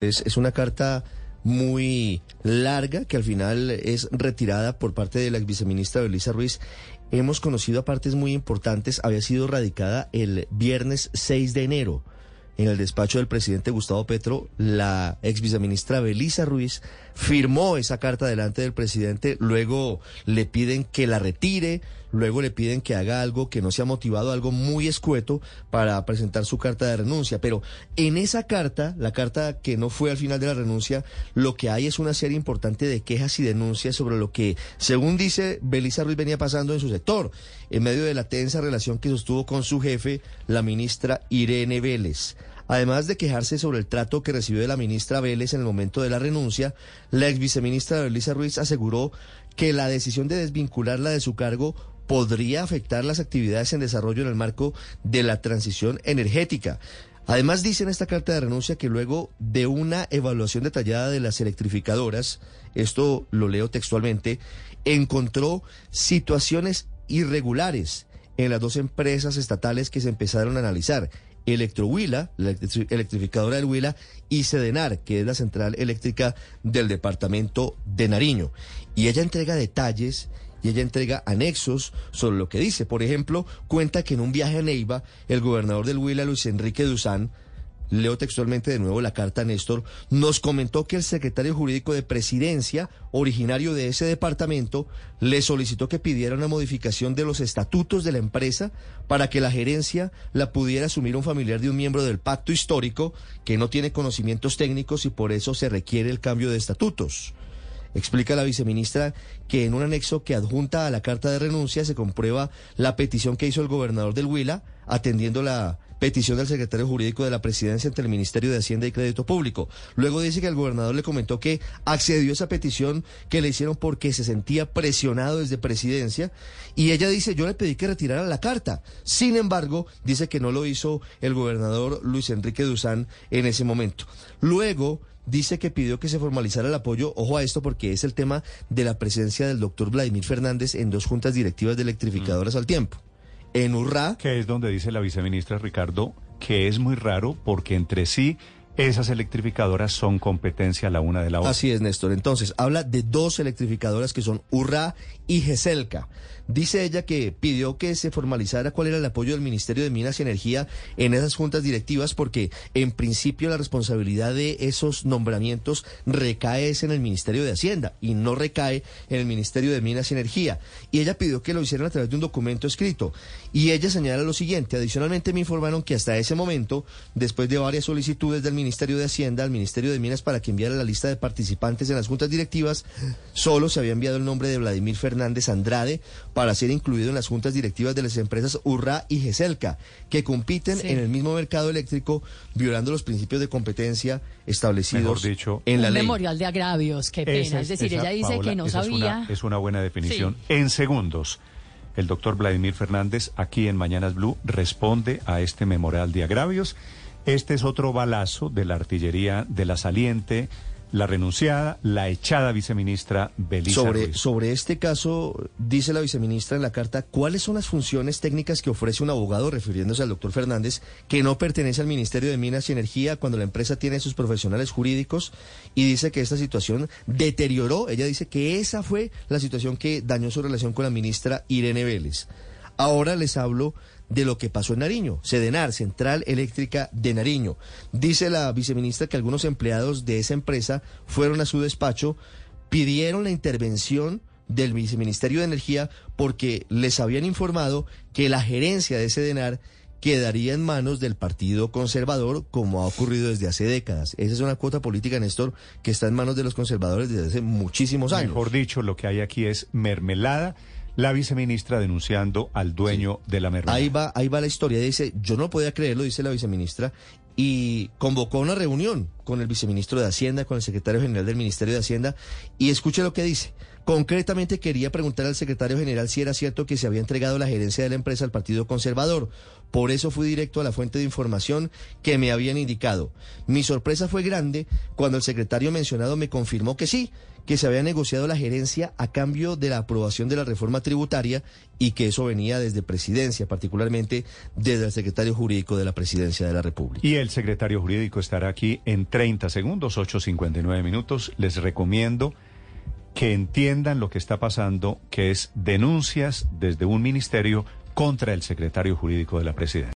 Es, una carta muy larga que al final es retirada por parte de la viceministra Belisa Ruiz. Hemos conocido a partes muy importantes. Había sido radicada el viernes 6 de enero en el despacho del presidente Gustavo Petro, la ex viceministra Belisa Ruiz firmó esa carta delante del presidente, luego le piden que la retire, luego le piden que haga algo que no sea motivado, algo muy escueto para presentar su carta de renuncia. Pero en esa carta, la carta que no fue al final de la renuncia, lo que hay es una serie importante de quejas y denuncias sobre lo que, según dice Belisa Ruiz, venía pasando en su sector, en medio de la tensa relación que sostuvo con su jefe, la ministra Irene Vélez. Además de quejarse sobre el trato que recibió de la ministra Vélez en el momento de la renuncia, la ex viceministra Belisa Ruiz aseguró que la decisión de desvincularla de su cargo podría afectar las actividades en desarrollo en el marco de la transición energética. Además dice en esta carta de renuncia que luego de una evaluación detallada de las electrificadoras, esto lo leo textualmente, encontró situaciones irregulares en las dos empresas estatales que se empezaron a analizar Electrohuila, la electrificadora del Huila, y Sedenar, que es la central eléctrica del departamento de Nariño. Y ella entrega detalles y ella entrega anexos sobre lo que dice. Por ejemplo, cuenta que en un viaje a Neiva, el gobernador del Huila, Luis Enrique Duzán, leo textualmente de nuevo la carta Néstor, nos comentó que el secretario jurídico de presidencia, originario de ese departamento, le solicitó que pidiera una modificación de los estatutos de la empresa para que la gerencia la pudiera asumir un familiar de un miembro del pacto histórico que no tiene conocimientos técnicos y por eso se requiere el cambio de estatutos. Explica la viceministra que en un anexo que adjunta a la carta de renuncia se comprueba la petición que hizo el gobernador del Huila atendiendo la petición del secretario jurídico de la presidencia ante el Ministerio de Hacienda y Crédito Público. Luego dice que el gobernador le comentó que accedió a esa petición que le hicieron porque se sentía presionado desde presidencia y ella dice yo le pedí que retirara la carta. Sin embargo, dice que no lo hizo el gobernador Luis Enrique Duzán en ese momento. Luego dice que pidió que se formalizara el apoyo, ojo a esto porque es el tema de la presencia del doctor Vladimir Fernández en dos juntas directivas de electrificadoras al tiempo en Urra. Que es donde dice la viceministra Ricardo que es muy raro porque entre sí esas electrificadoras son competencia la una de la otra. Así es, Néstor. Entonces, habla de dos electrificadoras que son Urra y Geselca. Dice ella que pidió que se formalizara cuál era el apoyo del Ministerio de Minas y Energía en esas juntas directivas porque en principio la responsabilidad de esos nombramientos recae en el Ministerio de Hacienda y no recae en el Ministerio de Minas y Energía. Y ella pidió que lo hicieran a través de un documento escrito. Y ella señala lo siguiente, adicionalmente me informaron que hasta ese momento, después de varias solicitudes del Ministerio de Hacienda al Ministerio de Minas para que enviara la lista de participantes en las juntas directivas, solo se había enviado el nombre de Vladimir Fernández Andrade para ser incluido en las juntas directivas de las empresas URRA y GESELCA, que compiten en el mismo mercado eléctrico, violando los principios de competencia establecidos en la ley. memorial de agravios, qué pena. es decir, ella dice que no sabía. Es una, buena definición. En segundos, el doctor Vladimir Fernández, aquí en Mañanas Blue, responde a este memorial de agravios. Este es otro balazo de la artillería de la saliente la renunciada, la echada viceministra Belisa sobre, Sobre este caso, dice la viceministra en la carta, ¿cuáles son las funciones técnicas que ofrece un abogado, refiriéndose al doctor Fernández, que no pertenece al Ministerio de Minas y Energía cuando la empresa tiene sus profesionales jurídicos? Y dice que esta situación deterioró, ella dice que esa fue la situación que dañó su relación con la ministra Irene Vélez. Ahora les hablo de lo que pasó en Nariño, Sedenar, Central Eléctrica de Nariño. Dice la viceministra que algunos empleados de esa empresa fueron a su despacho, pidieron la intervención del viceministerio de Energía porque les habían informado que la gerencia de Sedenar quedaría en manos del Partido Conservador, como ha ocurrido desde hace décadas. Esa es una cuota política, Néstor, que está en manos de los conservadores desde hace muchísimos años. Mejor dicho, lo que hay aquí es mermelada la viceministra denunciando al dueño de la mermelada. Ahí va, ahí va la historia. Dice, yo no podía creerlo, dice la viceministra, y convocó una reunión con el viceministro de Hacienda, con el secretario general del Ministerio de Hacienda, y escuche lo que dice. Concretamente quería preguntar al secretario general si era cierto que se había entregado la gerencia de la empresa al Partido Conservador. Por eso fui directo a la fuente de información que me habían indicado. Mi sorpresa fue grande cuando el secretario mencionado me confirmó que sí, que se había negociado la gerencia a cambio de la aprobación de la reforma tributaria y que eso venía desde presidencia, particularmente desde el secretario jurídico de la presidencia de la República. Y el secretario jurídico estará aquí en 30 segundos, 8.59 minutos. Les recomiendo que entiendan lo que está pasando, que es denuncias desde un ministerio contra el secretario jurídico de la presidencia.